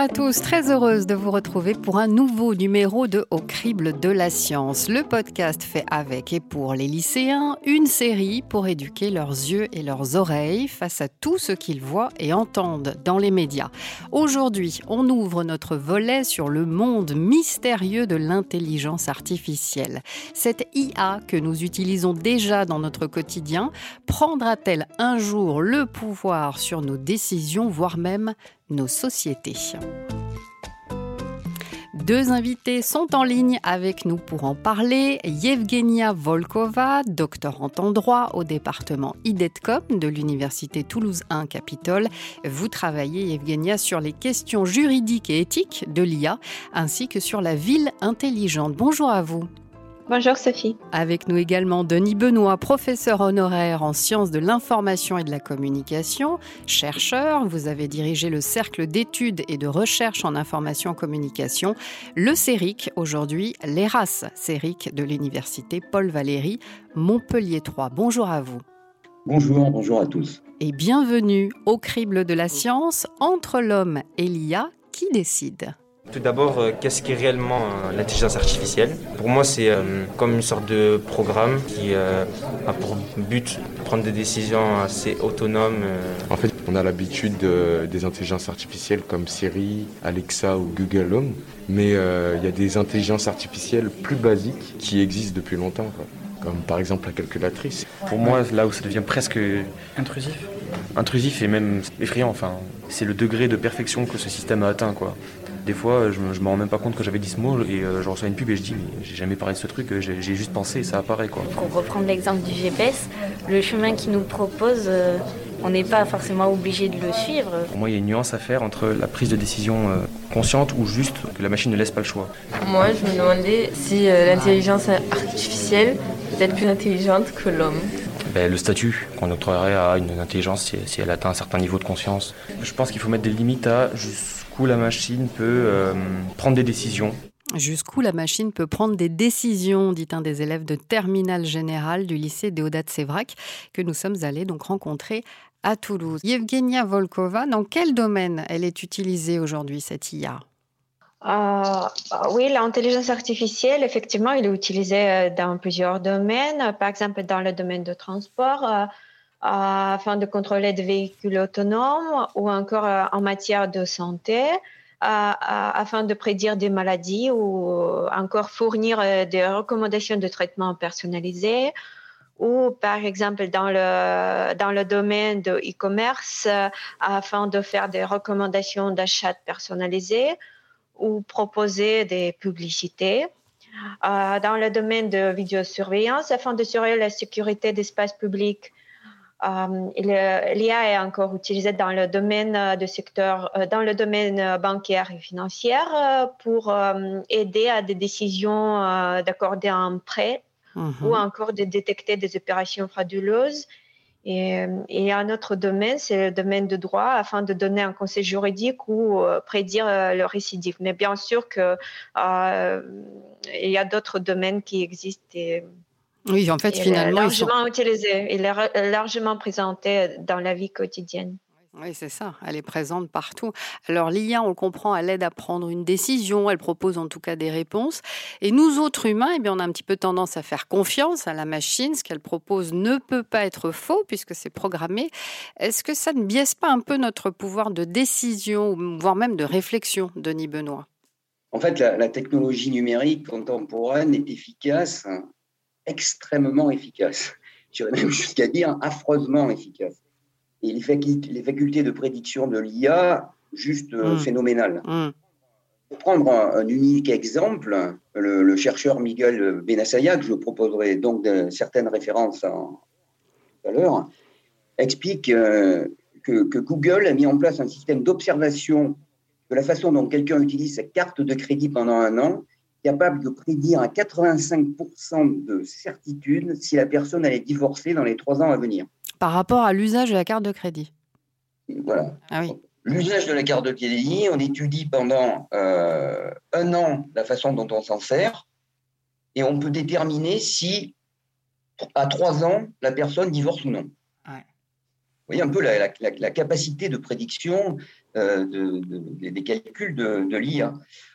à tous, très heureuse de vous retrouver pour un nouveau numéro de Au crible de la science, le podcast fait avec et pour les lycéens, une série pour éduquer leurs yeux et leurs oreilles face à tout ce qu'ils voient et entendent dans les médias. Aujourd'hui, on ouvre notre volet sur le monde mystérieux de l'intelligence artificielle. Cette IA que nous utilisons déjà dans notre quotidien prendra-t-elle un jour le pouvoir sur nos décisions, voire même nos sociétés. Deux invités sont en ligne avec nous pour en parler. Yevgenia Volkova, doctorante en droit au département IDETCOM de l'Université Toulouse 1 Capitole. Vous travaillez, Yevgenia, sur les questions juridiques et éthiques de l'IA ainsi que sur la ville intelligente. Bonjour à vous. Bonjour Sophie. Avec nous également Denis Benoît, professeur honoraire en sciences de l'information et de la communication, chercheur. Vous avez dirigé le cercle d'études et de recherche en information et communication, le CERIC, aujourd'hui l'ERAS CERIC de l'université Paul Valéry, Montpellier 3. Bonjour à vous. Bonjour, bonjour à tous. Et bienvenue au crible de la science entre l'homme et l'IA qui décide? Tout d'abord, euh, qu'est-ce qui est réellement euh, l'intelligence artificielle? Pour moi, c'est euh, comme une sorte de programme qui a pour but de prendre des décisions assez autonomes. En fait, on a l'habitude des intelligences artificielles comme Siri, Alexa ou Google Home, mais il y a des intelligences artificielles plus basiques qui existent depuis longtemps, comme par exemple la calculatrice. Pour moi, là où ça devient presque intrusif, intrusif et même effrayant, enfin, c'est le degré de perfection que ce système a atteint, quoi. Des fois, je me, me rends même pas compte que j'avais dit ce mot et euh, je reçois une pub et je dis, mais j'ai jamais parlé de ce truc, euh, j'ai juste pensé et ça apparaît. Quoi. Pour reprendre l'exemple du GPS, le chemin qu'il nous propose, euh, on n'est pas forcément obligé de le suivre. Pour moi, il y a une nuance à faire entre la prise de décision consciente ou juste que la machine ne laisse pas le choix. Moi, je me demandais si l'intelligence artificielle peut être plus intelligente que l'homme. Ben, le statut qu'on octroierait à une intelligence si, si, elle atteint un certain niveau de conscience. Je pense qu'il faut mettre des limites à juste jusqu'où la machine peut euh, prendre des décisions. Jusqu'où la machine peut prendre des décisions, dit un des élèves de terminale générale du lycée Déodat Sévrac, que nous sommes allés donc rencontrer à Toulouse. Yevgenia Volkova, dans quel domaine elle est utilisée aujourd'hui, cette IA euh, oui, l'intelligence artificielle, effectivement, elle est utilisée euh, dans plusieurs domaines. Par exemple, dans le domaine de transport, afin de contrôler des véhicules autonomes ou encore euh, en matière de santé afin de prédire des maladies ou encore fournir euh, des recommandations de traitement personnalisés ou par exemple dans le, dans le domaine de e-commerce euh, afin de faire des recommandations d'achat personnalisés ou proposer des publicités. dans le domaine de vidéosurveillance afin de surveiller la sécurité d'espace public euh, L'IA est encore utilisée dans le domaine euh, de secteur, euh, dans le domaine bancaire et financier pour aider à des décisions d'accorder un prêt mhm. ou encore de détecter des opérations frauduleuses. Et, et, un autre domaine, c'est le domaine de droit, afin de donner un conseil juridique ou prédire le récidive. Mais bien sûr qu'il il y a d'autres domaines qui existent. Et, oui, en fait, finalement. largement utilisée, il est largement présenté dans la vie quotidienne. Oui, c'est ça. Elle est présente partout. Alors, l'IA, on le comprend, elle aide à prendre une décision. Elle propose en tout cas des réponses. Et nous autres humains, eh bien, on a un petit peu tendance à faire confiance à la machine. Ce qu'elle propose ne peut pas être faux puisque c'est programmé. Est-ce que ça ne biaise pas un peu notre pouvoir de décision, voire même de réflexion, Denis Benoît? En fait, la, la technologie numérique contemporaine est efficace extrêmement efficace. J'irais même jusqu'à dire affreusement efficace. Et les, facultés de prédiction de l'IA, juste euh, mmh. phénoménales. Mmh. Pour prendre un, unique exemple, le, chercheur Miguel Benassaya, que je proposerai donc de, certaines références tout à l'heure, explique euh, que, que, Google a mis en place un système d'observation de la façon dont quelqu'un utilise sa carte de crédit pendant un an capable de prédire à 85% de certitude si la personne allait divorcer dans les trois ans à venir. Par rapport à l'usage de la carte de crédit. Voilà. Ah oui. L'usage de la carte de crédit, on étudie pendant euh, un an la façon dont on s'en sert et on peut déterminer si à trois ans la personne divorce ou non. Voyez un peu la, capacité de prédiction des calculs de, l'IA.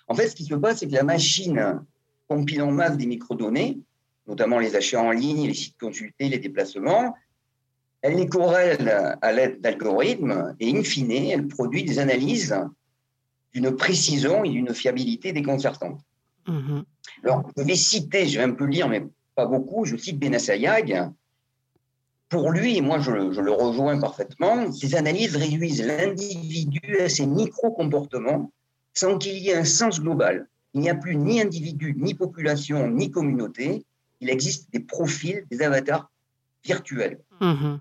En fait, ce qui se passe, c'est que la machine compile en masse des microdonnées, notamment les achats en ligne, les sites consultés, les déplacements, elle les corrèle à l'aide d'algorithmes et, in fine, elle produit des analyses d'une précision et d'une fiabilité déconcertante. Mmh Alors, je vais citer, je vais un peu lire, mais pas beaucoup, je cite Benassayag. Pour lui, et moi je, je le rejoins parfaitement, ces analyses réduisent l'individu à ses micro-comportements sans qu'il y ait un sens global. Il n'y a plus ni individu, ni population, ni communauté. Il existe des profils, des avatars virtuels. Mmh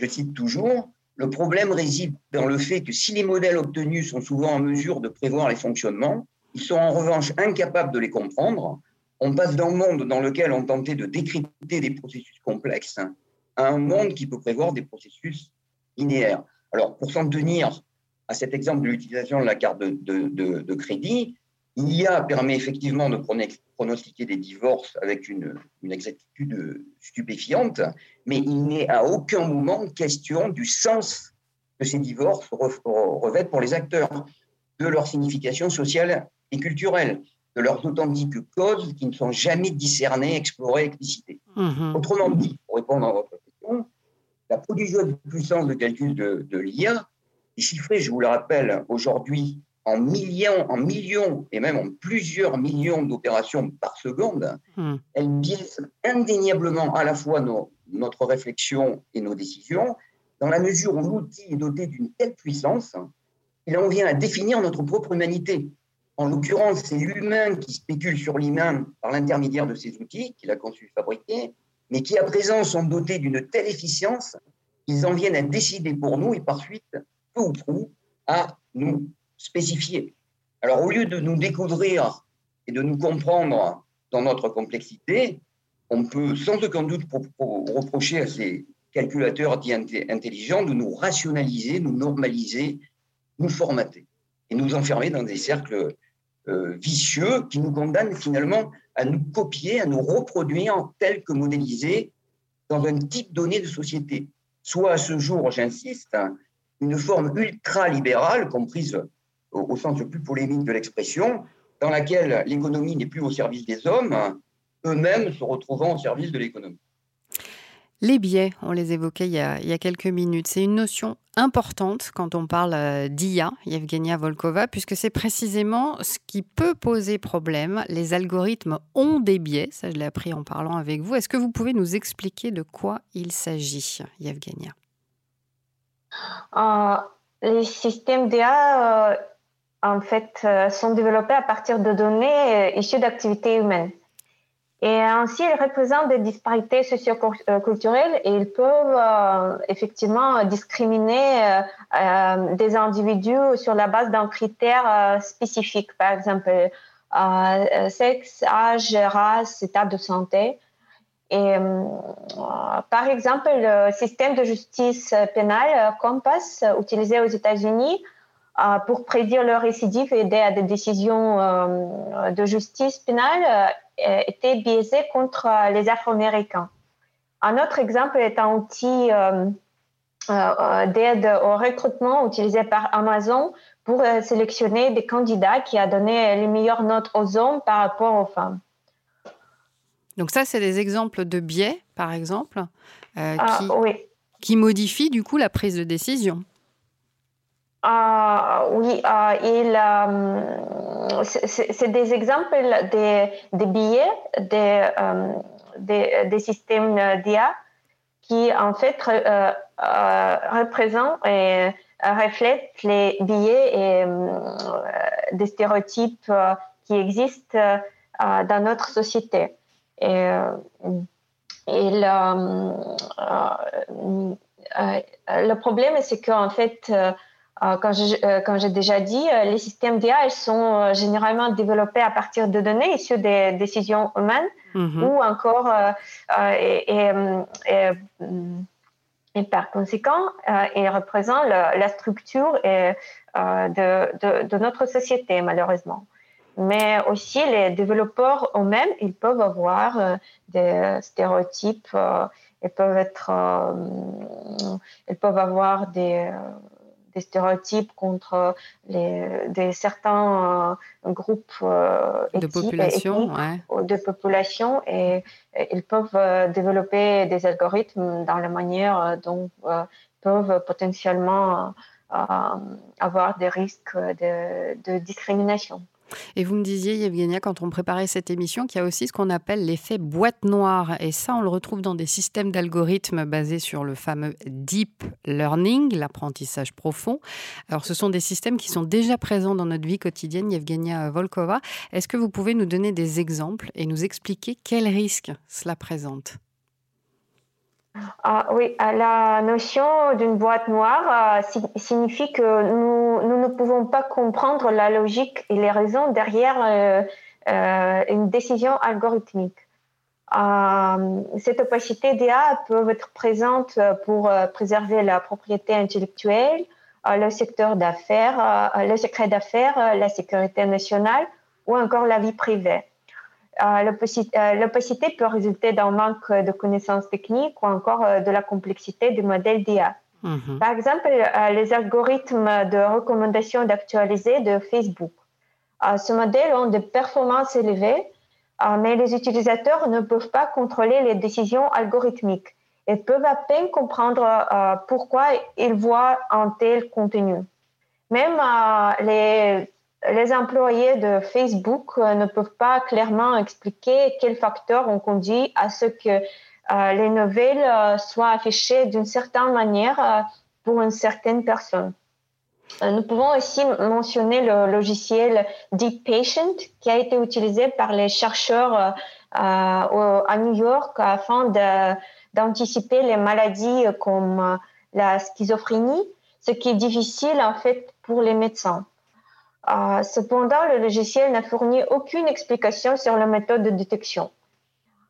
je cite toujours, le problème réside dans le fait que si les modèles obtenus sont souvent en mesure de prévoir les fonctionnements, ils sont en revanche incapables de les comprendre. On passe d'un monde dans lequel on tentait de décrypter des processus complexes à un monde qui peut prévoir des processus linéaires. Alors, pour s'en tenir à cet exemple de l'utilisation de la carte de, de crédit, L'IA permet effectivement de pronostiquer des divorces avec une, exactitude stupéfiante, mais il n'est à aucun moment question du sens que ces divorces revêtent pour les acteurs, de leur signification sociale et culturelle, de leurs authentiques causes qui ne sont jamais discernées, explorées, explicitées. Mmh Autrement dit, pour répondre à votre question, la prodigieuse puissance de calcul de, de l'IA est chiffrée, je vous le rappelle, aujourd'hui en millions, en millions et même en plusieurs millions d'opérations par seconde, hmm. elle biaise indéniablement à la fois notre réflexion et nos décisions, dans la mesure où l'outil est doté d'une telle puissance qu'il en vient à définir notre propre humanité. En l'occurrence, c'est l'humain qui spécule sur l'humain par l'intermédiaire de ces outils qu'il a conçus fabriqués, mais qui à présent sont dotés d'une telle efficience qu'ils en viennent à décider pour nous et par suite, peu ou prou, à nous spécifié. Alors, au lieu de nous découvrir et de nous comprendre dans notre complexité, on peut sans aucun doute reprocher à ces calculateurs dits intelligents de nous rationaliser, nous normaliser, nous formater et nous enfermer dans des cercles vicieux qui nous condamnent finalement à nous copier, à nous reproduire tel que modélisés dans un type donné de société. Soit à ce jour, j'insiste, une forme ultra-libérale comprise au, sens le plus polémique de l'expression, dans laquelle l'économie n'est plus au service des hommes, eux-mêmes se retrouvant au service de l'économie. Les biais, on les évoquait il y a quelques minutes, c'est une notion importante quand on parle euh, d'IA, Yevgenia Volkova, puisque c'est précisément ce qui peut poser problème. Les algorithmes ont des biais, ça je l'ai appris en parlant avec vous. Est-ce que vous pouvez nous expliquer de quoi il s'agit, Yevgenia? Euh, Les systèmes d'IA, euh, en fait, sont développés à partir de données issues d'activités humaines. Et ainsi, ils représentent des disparités socioculturelles et ils peuvent euh, effectivement discriminer des individus sur la base d'un critère spécifique, par exemple sexe, âge, race, état de santé. Et par exemple, le système de justice pénale Compass utilisé aux États-Unis euh, pour prédire leur récidive et aider à des décisions euh, de justice pénale euh, était biaisé contre les Afro-Américains. Un autre exemple est un outil d'aide au recrutement utilisé par Amazon pour sélectionner des candidats qui a donné les meilleures notes aux hommes par rapport aux femmes. Donc ça, c'est des exemples de biais, par exemple, ah, qui, qui modifient du coup la prise de décision. Uh, oui, uh, il, um, c'est des exemples des, des billets des, um, des, systèmes d'IA qui en fait uh, représentent et reflètent les billets et des stéréotypes qui existent dans notre société. Et, le problème, c'est qu'en fait, euh, euh, comme j'ai déjà dit, euh, les systèmes d'IA sont généralement développés à partir de données issues des décisions humaines mhm. ou encore, et, par conséquent, ils représentent la structure de, de, notre société, malheureusement. Mais aussi, les développeurs eux-mêmes, ils peuvent avoir des stéréotypes Elles peuvent, être, elles peuvent avoir des, des stéréotypes contre les, des certains groupes de population, de population et, ils peuvent développer des algorithmes dans la manière dont peuvent potentiellement avoir des risques de discrimination. Et vous me disiez, Yevgenia, quand on préparait cette émission, qu'il y a aussi ce qu'on appelle l'effet boîte noire. Et ça, on le retrouve dans des systèmes d'algorithmes basés sur le fameux deep learning, l'apprentissage profond. Alors, ce sont des systèmes qui sont déjà présents dans notre vie quotidienne, Yevgenia Volkova. Est-ce que vous pouvez nous donner des exemples et nous expliquer quels risques cela présente? Ah, oui, la notion d'une boîte noire euh, signifie que nous, nous, ne pouvons pas comprendre la logique et les raisons derrière euh, euh, une décision algorithmique. cette opacité d'IA peut être présente pour préserver la propriété intellectuelle, le secteur d'affaires, le secret d'affaires, la sécurité nationale ou encore la vie privée. Euh, l'opacité peut résulter d'un manque de connaissances techniques ou encore euh, de la complexité du modèle d'IA. Mhm. Par exemple, euh, les algorithmes de recommandation d'actualiser de Facebook. ce modèle ont des performances élevées, mais les utilisateurs ne peuvent pas contrôler les décisions algorithmiques et peuvent à peine comprendre pourquoi ils voient un tel contenu. Même les les employés de Facebook euh, ne peuvent pas clairement expliquer quels facteurs ont conduit à ce que euh, les nouvelles euh, soient affichées d'une certaine manière pour une certaine personne. Nous pouvons aussi mentionner le logiciel Deep Patient qui a été utilisé par les chercheurs à New York afin d'anticiper les maladies comme la schizophrénie, ce qui est difficile en fait pour les médecins. Euh, cependant, le logiciel n'a fourni aucune explication sur la méthode de détection.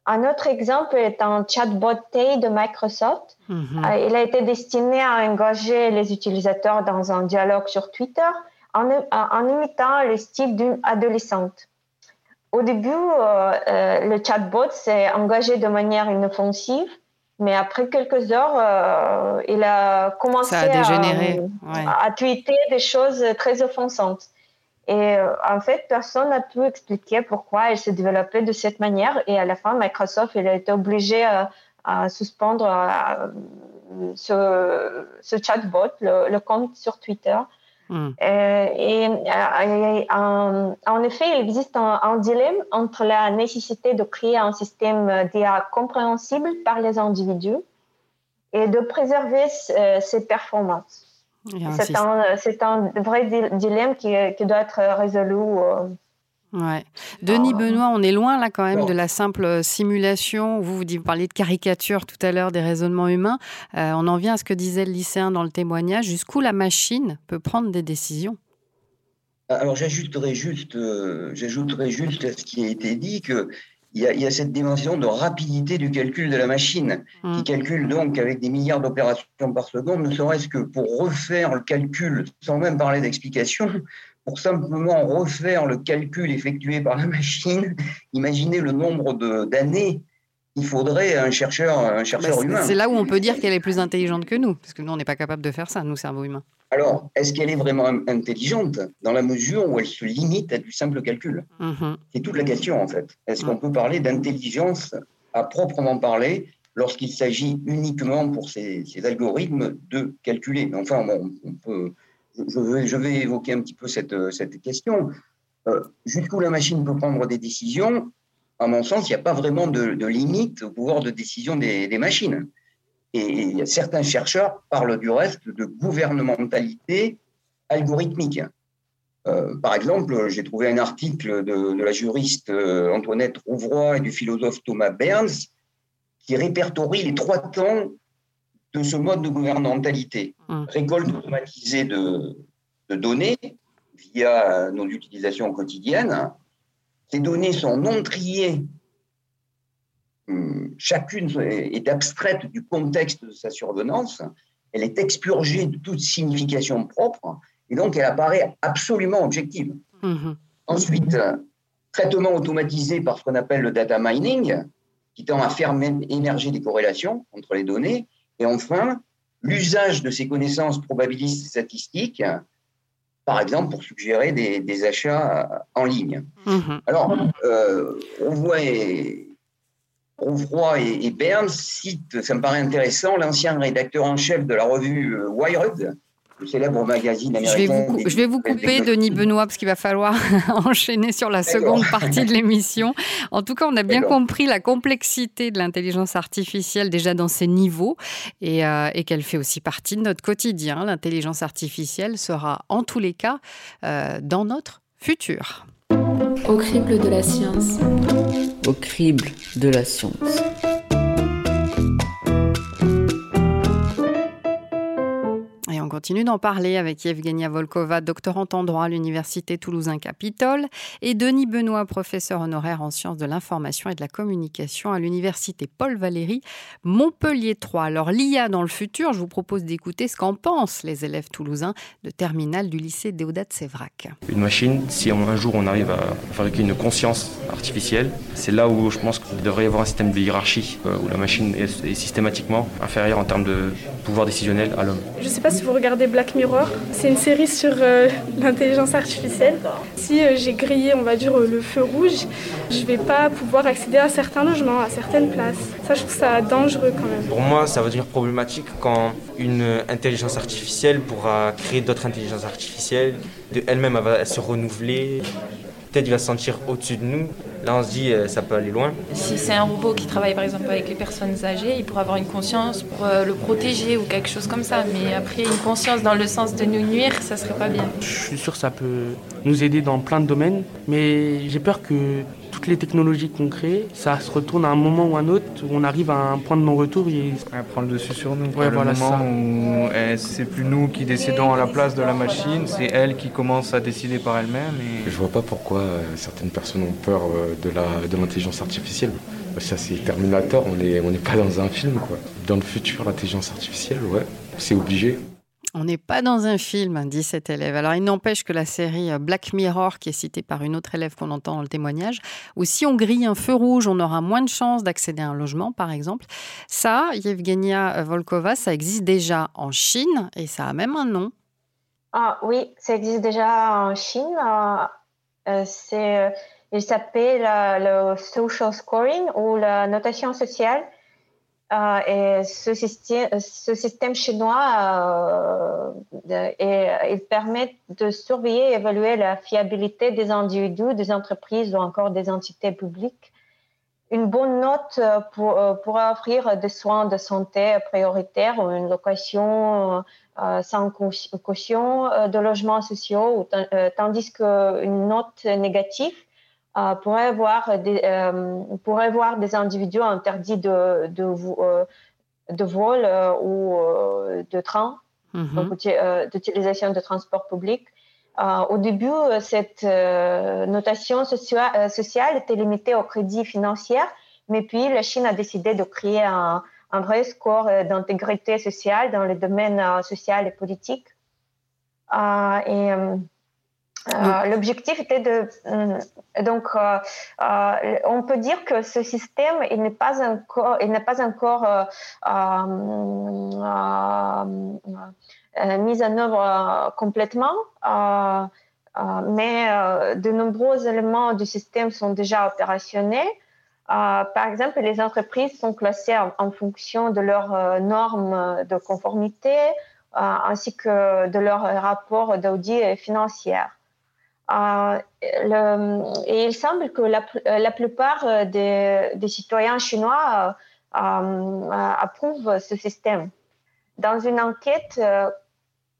Un autre exemple est un chatbot Tay de Microsoft. Mhm. Euh, il a été destiné à engager les utilisateurs dans un dialogue sur Twitter en, en imitant le style d'une adolescente. Au début, euh, le chatbot s'est engagé de manière inoffensive, mais après quelques heures, il a commencé à, à, tweeter des choses très offensantes. Et euh, en fait, personne n'a pu expliquer pourquoi elle s'est développée de cette manière. Et à la fin, Microsoft il a été obligé à, suspendre euh, ce, chatbot, le, compte sur Twitter. Hmm. Euh, et, en, effet, il existe un, dilemme entre la nécessité de créer un système d'IA compréhensible par les individus et de préserver ses performances. C'est un, vrai dilemme qui, doit être résolu. Euh. Ouais. Denis Benoît, on est loin là quand même de la simple simulation. Vous, vous parliez de caricature tout à l'heure des raisonnements humains. Euh, on en vient à ce que disait le lycéen dans le témoignage, jusqu'où la machine peut prendre des décisions? Alors j'ajouterais juste, euh, j'ajouterais juste à ce qui a été dit que il y, a, cette dimension de rapidité du calcul de la machine, qui mm. calcule donc avec des milliards d'opérations par seconde, ne serait-ce que pour refaire le calcul, sans même parler d'explication, pour simplement refaire le calcul effectué par la machine, imaginez le nombre d'années il faudrait un chercheur, un chercheur bah, humain. C'est là où on peut dire qu'elle est plus intelligente que nous, parce que nous, on n'est pas capable de faire ça, nous, cerveau humain. Alors, est-ce qu'elle est vraiment intelligente dans la mesure où elle se limite à du simple calcul? Mhm. C'est toute la question, en fait. Est-ce qu'on peut parler d'intelligence à proprement parler lorsqu'il s'agit uniquement pour ces, algorithmes de calculer? Enfin, on peut, je, vais, évoquer un petit peu cette, cette question. Euh, jusqu'où la machine peut prendre des décisions à mon sens, il n'y a pas vraiment de, limite au pouvoir de décision des, machines. Et certains chercheurs parlent du reste de gouvernementalité algorithmique. Euh, par exemple, j'ai trouvé un article de, la juriste euh, Antoinette Rouvroy et du philosophe Thomas Berns qui répertorie les trois temps de ce mode de gouvernementalité. Hum. Récolte automatisée de, de données via nos utilisations quotidiennes, ces données sont non triées. Hum, chacune est abstraite du contexte de sa survenance. Elle est expurgée de toute signification propre et donc elle apparaît absolument objective. Mhm. Ensuite, traitement automatisé par ce qu'on appelle le data mining, qui tend à faire émerger des corrélations entre les données. Et enfin, l'usage de ces connaissances probabilistes et statistiques, par exemple pour suggérer des, achats en ligne. Mhm. Alors, euh, on voit Rouvroy et, et Berne citent, ça me paraît intéressant, l'ancien rédacteur en chef de la revue euh, Wired, célèbre magazine américain. Je vais vous, couper, Denis Benoît, parce qu'il va falloir enchaîner sur la seconde partie de l'émission. En tout cas, on a bien compris la complexité de l'intelligence artificielle déjà dans ses niveaux et, euh, qu'elle fait aussi partie de notre quotidien. L'intelligence artificielle sera en tous les cas euh, dans notre futur. Au crible de la science. Au crible de la science. Continue d'en parler avec Evgenia Volkova, doctorante en droit à l'Université Toulousain-Capitole, et Denis Benoît, professeur honoraire en sciences de l'information et de la communication à l'Université Paul Valéry, Montpellier 3. Alors, l'IA dans le futur, je vous propose d'écouter ce qu'en pensent les élèves toulousains de terminale du lycée Déodat Sévrac. Une machine, si un jour on arrive à fabriquer une conscience artificielle, c'est là où je pense qu'il devrait y avoir un système de hiérarchie, euh, où la machine est systématiquement inférieure en termes de pouvoir décisionnel à l'homme. Je ne sais pas si vous regardez Black Mirror. C'est une série sur euh, l'intelligence artificielle. Si euh, j'ai grillé, on va dire, euh, le feu rouge, je vais pas pouvoir accéder à certains logements, à certaines places. Ça, je trouve ça dangereux quand même. Pour moi, ça va devenir problématique quand une intelligence artificielle pourra créer d'autres intelligences artificielles. Elle-même, elle va se renouveler peut-être il va se sentir au-dessus de nous. Là, on se dit, euh, ça peut aller loin. Si c'est un robot qui travaille par exemple avec les personnes âgées, il pourra avoir une conscience pour euh, le protéger ou quelque chose comme ça. Mais après, une conscience dans le sens de nous nuire, ça serait pas bien. Je suis sûr que ça peut nous aider dans plein de domaines, mais j'ai peur que toutes les technologies qu'on crée, ça se retourne à un moment ou à un autre où on arrive à un point de non-retour. Et... Elle prend le dessus sur nous. Ouais, voilà, le moment où c'est plus nous qui décidons à la place de la machine, c'est elle qui commence à décider par elle-même. Et... Je vois pas pourquoi euh, certaines personnes ont peur euh, de l'intelligence artificielle. Ça, c'est Terminator, on n'est on pas dans un film. Quoi. Dans le futur, l'intelligence artificielle, ouais, c'est obligé. On n'est pas dans un film, dit cet élève. Alors, il n'empêche que la série euh, Black Mirror, qui est citée par une autre élève qu'on entend dans le témoignage, où si on grille un feu rouge, on aura moins de chances d'accéder à un logement, par exemple. Ça, Yevgenia Volkova, ça existe déjà en Chine et ça a même un nom. Ah oui, ça existe déjà en Chine. Euh, euh, il s'appelle le social scoring ou la notation sociale. Euh, et ce système, ce système chinois, euh, il permet de surveiller et évaluer la fiabilité des individus, des entreprises ou encore des entités publiques. Une bonne note euh, pour, pourra offrir des soins de santé prioritaires ou une location sans caution de logements sociaux, tandis qu'une note négative euh, pourrait, voir des, euh, pourrait voir des individus interdits de, de, euh, de vol ou de train, mhm. d'utilisation de transport public. au début, cette notation sociale était limitée au crédit financier, mais puis la Chine a décidé de créer un, un vrai score d'intégrité sociale dans le domaine social et politique. et euh, l'objectif était de euh, donc euh, on peut dire que ce système il n'est pas encore il n'est pas encore mis en œuvre complètement. Mais de nombreux éléments du système sont déjà opérationnels. Par exemple, les entreprises sont classées en, fonction de leurs normes de conformité ainsi que de leur rapport d'audit financier. Euh, et il semble que la, plupart euh, des, citoyens chinois euh, approuvent ce système. Dans une enquête,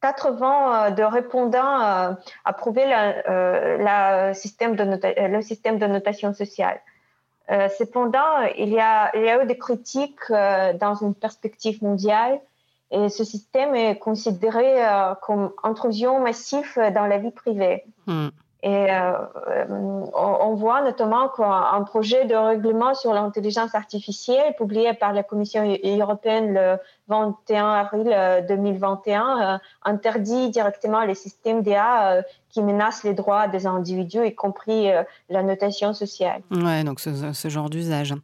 80 de répondants approuvaient le système de notation sociale. cependant, il y a eu des critiques dans une perspective mondiale et ce système est considéré euh, comme intrusion massive dans la vie privée. Hmm. Et euh, on, voit notamment qu'un projet de règlement sur l'intelligence artificielle publié par la Commission européenne le 21 avril 2021 interdit directement les systèmes d'IA qui menacent les droits des individus, y compris euh, la notation sociale. Ouais, donc ce, genre d'usage.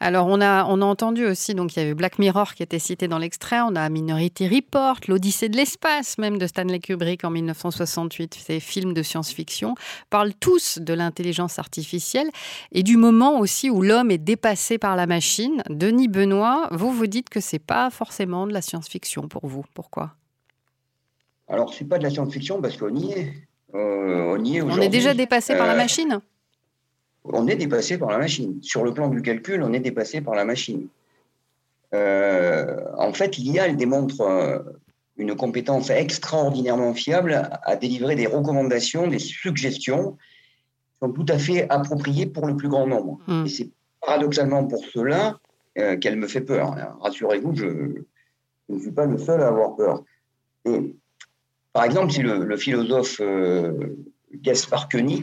Alors on a, on a entendu aussi, donc il y avait Black Mirror qui était cité dans l'extrait, on a Minority Report, l'Odyssée de l'espace même de Stanley Kubrick en 1968, ces films de science-fiction, parlent tous de l'intelligence artificielle et du moment aussi où l'homme est dépassé par la machine. Denis Benoît, vous vous dites que c'est pas forcément de la science-fiction pour vous? Pourquoi? Alors, ce n'est pas de la science-fiction parce qu'on y est. Euh, on est On est déjà dépassé par la euh, machine? On est dépassé par la machine. Sur le plan du calcul, on est dépassé par la machine. Euh, en fait, l'IA, elle démontre une compétence extraordinairement fiable à délivrer des recommandations, des suggestions qui sont tout à fait appropriées pour le plus grand nombre. Hmm. Et c'est paradoxalement pour cela qu'elle me fait peur. Rassurez-vous, je, je, ne suis pas le seul à avoir peur. Et par exemple, c'est le, philosophe euh, Gaspard Koenig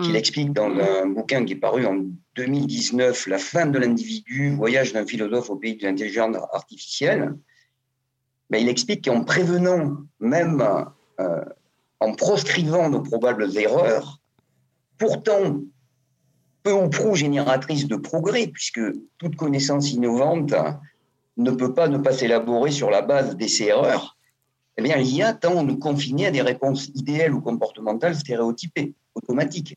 qui hmm. l'explique dans un bouquin qui est paru en 2019, La fin de l'individu, voyage d'un philosophe au pays de l'intelligence artificielle. Mais il explique qu'en prévenant, même euh, en proscrivant nos probables erreurs, pourtant peu ou prou génératrice de progrès, puisque toute connaissance innovante ne peut pas ne pas s'élaborer sur la base d'essais-erreurs, eh bien, l'IA tend à nous confiner à des réponses idéales ou comportementales stéréotypées, automatiques.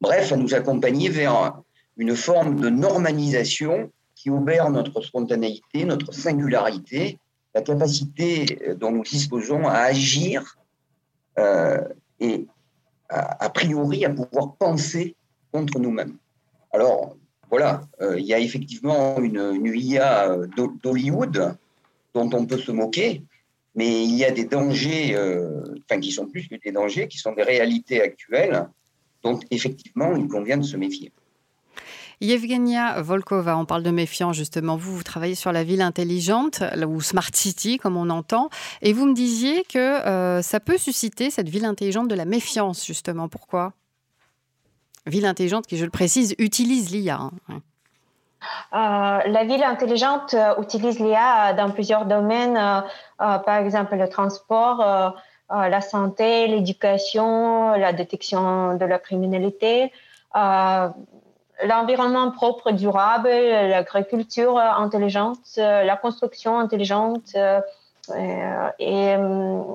Bref, à nous accompagner vers une forme de normalisation qui obère notre spontanéité, notre singularité, la capacité euh, dont nous disposons à agir euh, et a, priori à pouvoir penser contre nous-mêmes. Alors, voilà, euh, il y a effectivement une, IA d'Hollywood dont on peut se moquer, mais il y a des dangers, euh, enfin qui sont plus que des dangers, qui sont des réalités actuelles dont effectivement il convient de se méfier. Yevgenia Volkova, on parle de méfiance justement. Vous, vous travaillez sur la ville intelligente ou Smart City, comme on entend, et vous me disiez que euh, ça peut susciter cette ville intelligente de la méfiance justement. Pourquoi? Ville intelligente qui, je le précise, utilise l'IA. Hein. Euh, la ville intelligente euh, utilise l'IA dans plusieurs domaines, euh, par exemple le transport, la santé, l'éducation, la détection de la criminalité, l'environnement propre durable, l'agriculture intelligente, la construction intelligente. et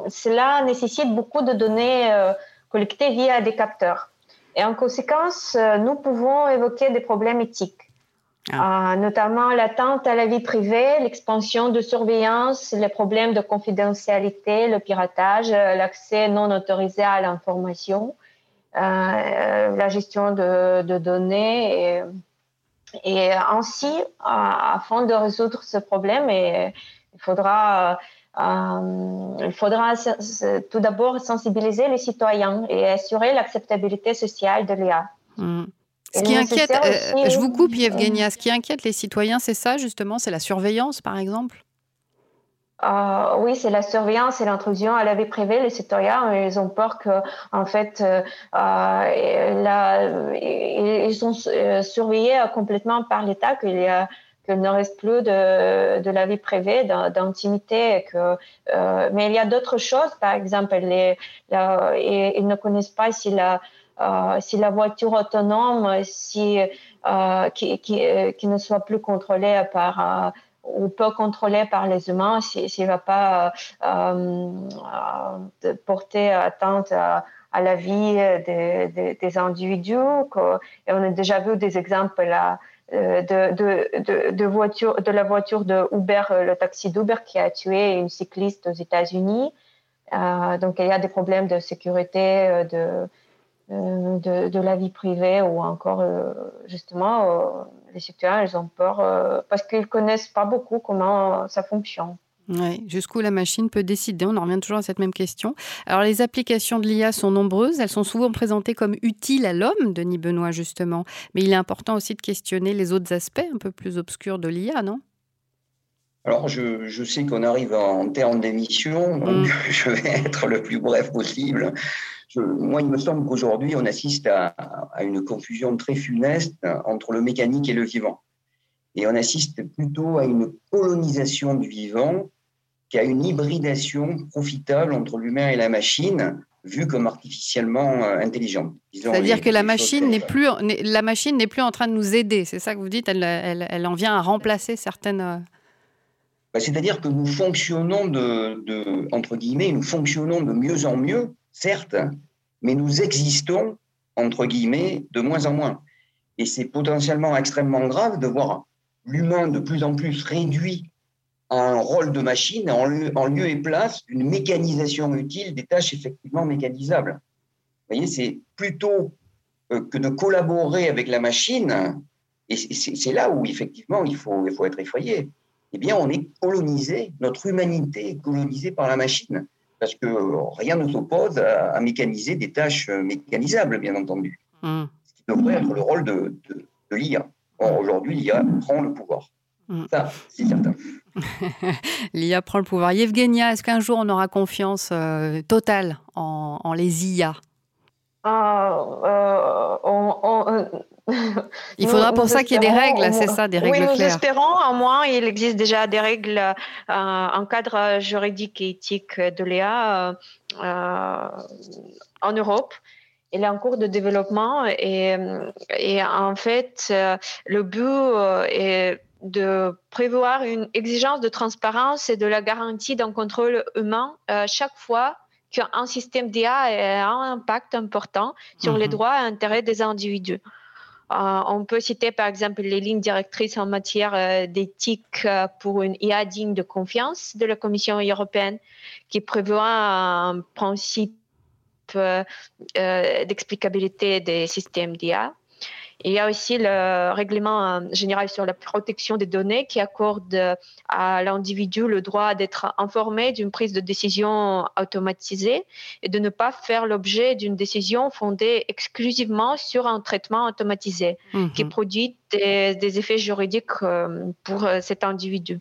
cela nécessite beaucoup de données collectées via des capteurs. Et en conséquence, nous pouvons évoquer des problèmes éthiques. Ah. Euh, notamment l'atteinte à la vie privée, l'expansion de surveillance, les problèmes de confidentialité, le piratage, euh, l'accès non autorisé à l'information, euh, la gestion de, données. Et, ainsi, afin de résoudre ce problème, il faudra, il faudra tout d'abord sensibiliser les citoyens et assurer l'acceptabilité sociale de l'IA. Hmm. Ce qui inquiète, euh, je vous coupe Yevgenia, ce qui inquiète les citoyens, c'est ça justement, c'est la surveillance par exemple? Euh, oui, c'est la surveillance et l'intrusion à la vie privée. Les citoyens, ils ont peur que, en fait, euh, ils sont surveillés complètement par l'État, qu'il y a qu'il ne reste plus de, de la vie privée, d'intimité. Que, mais il y a d'autres choses, par exemple, ils ne connaissent pas si la euh, si la voiture autonome, si, euh, qui, qui, ne soit plus contrôlée par ou peu contrôlée par les humains, s'il ne va pas euh, porter atteinte à, la vie des, des, individus. Et on a déjà vu des exemples là, de, de, de, voiture, de la voiture de Uber, le taxi d'Uber qui a tué une cycliste aux États-Unis. donc il y a des problèmes de sécurité, de, euh, de, la vie privée ou encore euh, justement euh, les citoyens ils ont peur parce qu'ils connaissent pas beaucoup comment ça fonctionne. Oui, jusqu'où la machine peut décider. On en revient toujours à cette même question. Alors, les applications de l'IA sont nombreuses. Elles sont souvent présentées comme utiles à l'homme, Denis Benoît, justement. Mais il est important aussi de questionner les autres aspects un peu plus obscurs de l'IA, non? Alors, je, sais qu'on arrive en termes d'émission, donc mm. je vais être le plus bref possible moi, il me semble qu'aujourd'hui, on assiste à, une confusion très funeste entre le mécanique et le vivant. Et on assiste plutôt à une colonisation du vivant qu'à une hybridation profitable entre l'humain et la machine, vue comme artificiellement euh, intelligente. C'est-à-dire que la machine n'est plus, la machine n'est plus en train de nous aider. C'est ça que vous dites. Elle, elle, elle, en vient à remplacer certaines. Euh, bah, c'est-à-dire que nous fonctionnons de, de, entre guillemets, nous fonctionnons de mieux en mieux, certes, mais nous existons entre guillemets de moins en moins. Et c'est potentiellement extrêmement grave de voir l'humain de plus en plus réduit un rôle de machine en lieu, en lieu et place d'une mécanisation utile des tâches effectivement mécanisables. Vous voyez, c'est plutôt euh, que de collaborer avec la machine, et c'est là où effectivement il faut, il faut être effrayé. Eh bien, on est colonisé, notre humanité est colonisée par la machine, parce que rien ne s'oppose à, mécaniser des tâches mécanisables, bien entendu. Mmh. Ce qui devrait être le rôle de, de, de l'IA. Or, aujourd'hui, l'IA prend le pouvoir. Mm. Ça, c'est certain. L'IA prend le pouvoir. Yevgenia, est-ce qu'un jour on aura confiance euh, totale en, les IA ah, euh, il faudra pour ça qu'il y ait des règles, c'est ça, des règles oui, nous espérons, à moins il existe déjà des règles, euh, un cadre juridique et éthique de l'IA en Europe. Il est en cours de développement et, et en fait, le but est de prévoir une exigence de transparence et de la garantie d'un contrôle humain euh, chaque fois qu'un système d'IA a un impact important sur les mhm. droits et intérêts des individus. Euh, on peut citer par exemple les lignes directrices en matière euh, d'éthique pour une IA digne de confiance de la Commission européenne qui prévoit un principe d'explicabilité des systèmes d'IA il y a aussi le règlement euh, général sur la protection des données qui accorde euh, à l'individu le droit d'être informé d'une prise de décision automatisée et de ne pas faire l'objet d'une décision fondée exclusivement sur un traitement automatisé qui mhm. produit des, effets juridiques euh, pour euh, cet individu.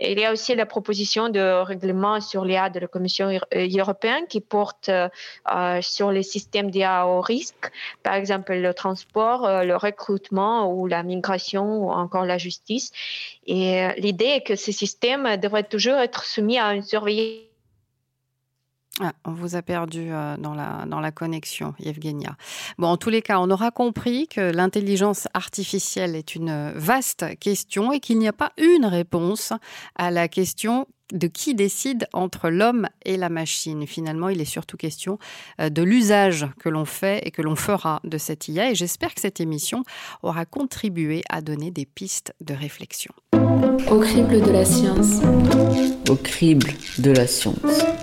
Et il y a aussi la proposition de règlement sur l'IA de la Commission euh, européenne qui porte sur les systèmes d'IA au risque, par exemple le transport, le recrutement ou la migration ou encore la justice. Et l'idée est que ces systèmes devraient toujours être soumis à une surveillance ah, on vous a perdu euh, dans, la, dans la connexion, Yevgenia. Bon, en tous les cas, on aura compris que l'intelligence artificielle est une vaste question et qu'il n'y a pas une réponse à la question de qui décide entre l'homme et la machine. Finalement, il est surtout question euh, de l'usage que l'on fait et que l'on fera de cette IA. Et j'espère que cette émission aura contribué à donner des pistes de réflexion. Au crible de la science. Au crible de la science.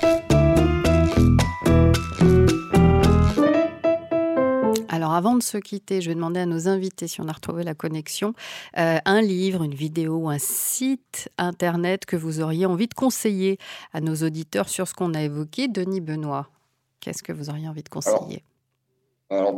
Avant de se quitter, je vais demander à nos invités si on a retrouvé la connexion, euh, un livre, une vidéo, un site internet que vous auriez envie de conseiller à nos auditeurs sur ce qu'on a évoqué. Denis Benoît, qu'est-ce que vous auriez envie de conseiller? Alors,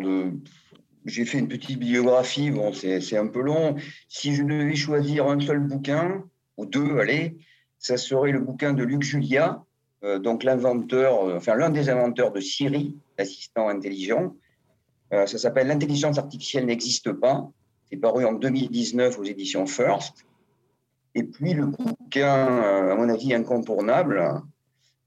j'ai fait une petite biographie, bon, c'est un peu long. Si je devais choisir un seul bouquin, ou deux, allez, ça serait le bouquin de Luc Julia, euh, donc l'inventeur, euh, enfin l'un des inventeurs de Siri, l'assistant intelligent. Euh, ça s'appelle L'intelligence artificielle n'existe pas. C'est paru en 2019 aux éditions First. Et puis le bouquin, euh, à mon avis, incontournable,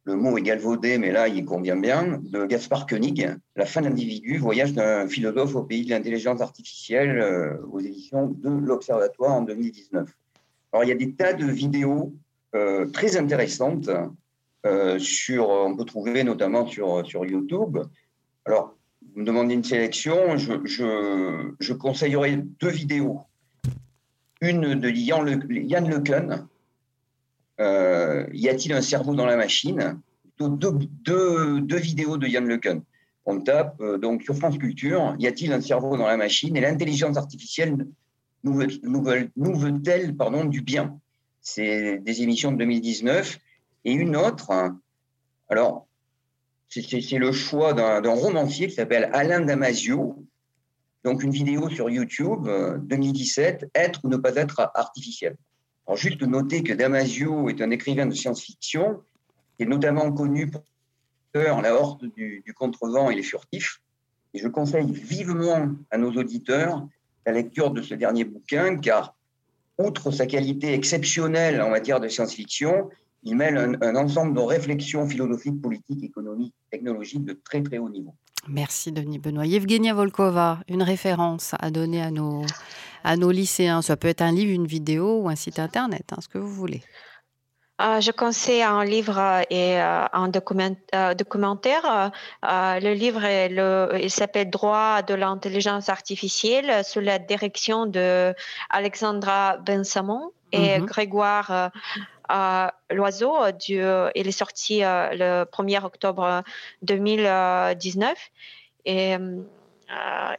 le mot est galvaudé, mais là, il convient bien, de Gaspard Koenig, La fin de l'individu, voyage d'un philosophe au pays de l'intelligence artificielle euh, aux éditions de l'Observatoire en 2019. Alors, il y a des tas de vidéos très intéressantes sur, on peut trouver notamment sur, sur YouTube. Alors, vous me demandez une sélection, je, je, conseillerais deux vidéos. Une de Yann, Le, LeCun, euh, Y a-t-il un cerveau dans la machine? Deux, deux, vidéos de Yann LeCun. On tape euh, donc sur France Culture, Y a-t-il un cerveau dans la machine? Et l'intelligence artificielle nous veut-elle du bien? C'est des émissions de 2019. Et une autre, alors c'est le choix d'un romancier qui s'appelle Alain Damasio. Donc, une vidéo sur YouTube 2017, euh, Être ou ne pas être artificiel. Alors, juste noter que Damasio est un écrivain de science-fiction qui est notamment connu pour La Horte du, du Contrevent et les Furtifs. Et je conseille vivement à nos auditeurs la lecture de ce dernier bouquin, car outre sa qualité exceptionnelle en matière de science-fiction, il mêle un, ensemble de réflexions philosophiques, politiques, économiques, technologiques de très très haut niveau. Merci Denis Benoît. Evgenia Volkova, une référence à donner à nos, à nos lycéens. Ça peut être un livre, une vidéo ou un site internet, hein, ce que vous voulez. Euh, je conseille un livre et euh, un euh, documentaire. le livre il s'appelle Droit de l'intelligence artificielle sous la direction de Alexandra Bensamon et mhm. Grégoire Loiseau. il est sorti le 1er octobre 2019.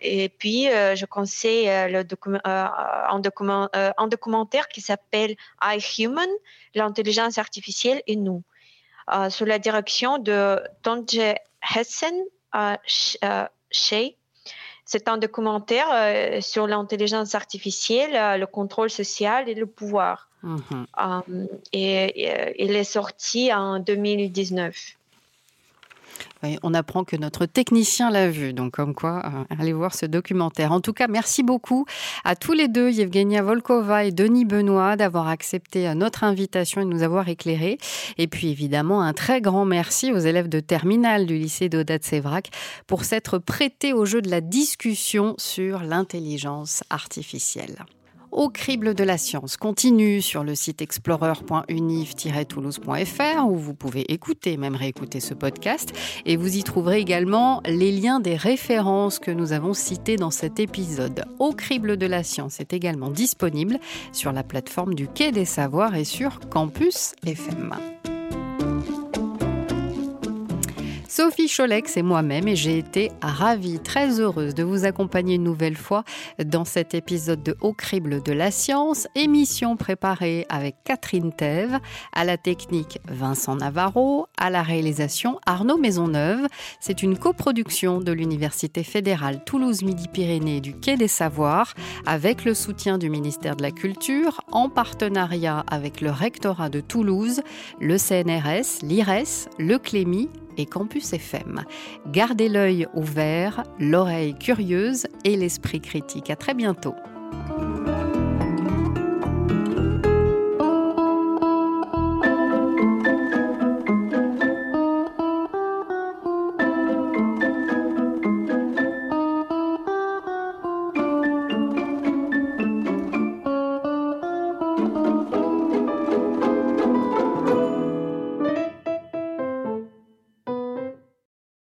Et euh, puis, euh, je conseille euh, le un, document, un, documentaire qui s'appelle I Human, l'intelligence artificielle et nous, sous la direction de Tonje Hessen Shea. C'est un documentaire sur l'intelligence artificielle, le contrôle social et le pouvoir. Mm-hmm. et il est sorti en 2019 on apprend que notre technicien l'a vu, donc comme quoi, euh, allez voir ce documentaire. En tout cas, merci beaucoup à tous les deux, Yevgenia Volkova et Denis Benoît, d'avoir accepté euh, notre invitation et de nous avoir éclairés. Et puis évidemment, un très grand merci aux élèves de terminale du lycée d'Audat-Sévrac pour s'être prêtés au jeu de la discussion sur l'intelligence artificielle au crible de la science continue sur le site explorer.univ-toulouse.fr où vous pouvez écouter, même réécouter ce podcast. Et vous y trouverez également les liens des références que nous avons citées dans cet épisode. Au crible de la science est également disponible sur la plateforme du Quai des Savoirs et sur Campus FM. Sophie Cholex et moi-même et j'ai été ravie, très heureuse de vous accompagner une nouvelle fois dans cet épisode de Au crible de la science, émission préparée avec Catherine Thève, à la technique Vincent Navarro, à la réalisation Arnaud Maisonneuve. C'est une coproduction de l'Université fédérale Toulouse-Midi-Pyrénées du Quai des Savoirs avec le soutien du ministère de la Culture en partenariat avec le rectorat de Toulouse, le CNRS, l'IRES, le Clémy et Campus FM. Gardez l'œil ouvert, l'oreille curieuse et l'esprit critique. À très bientôt.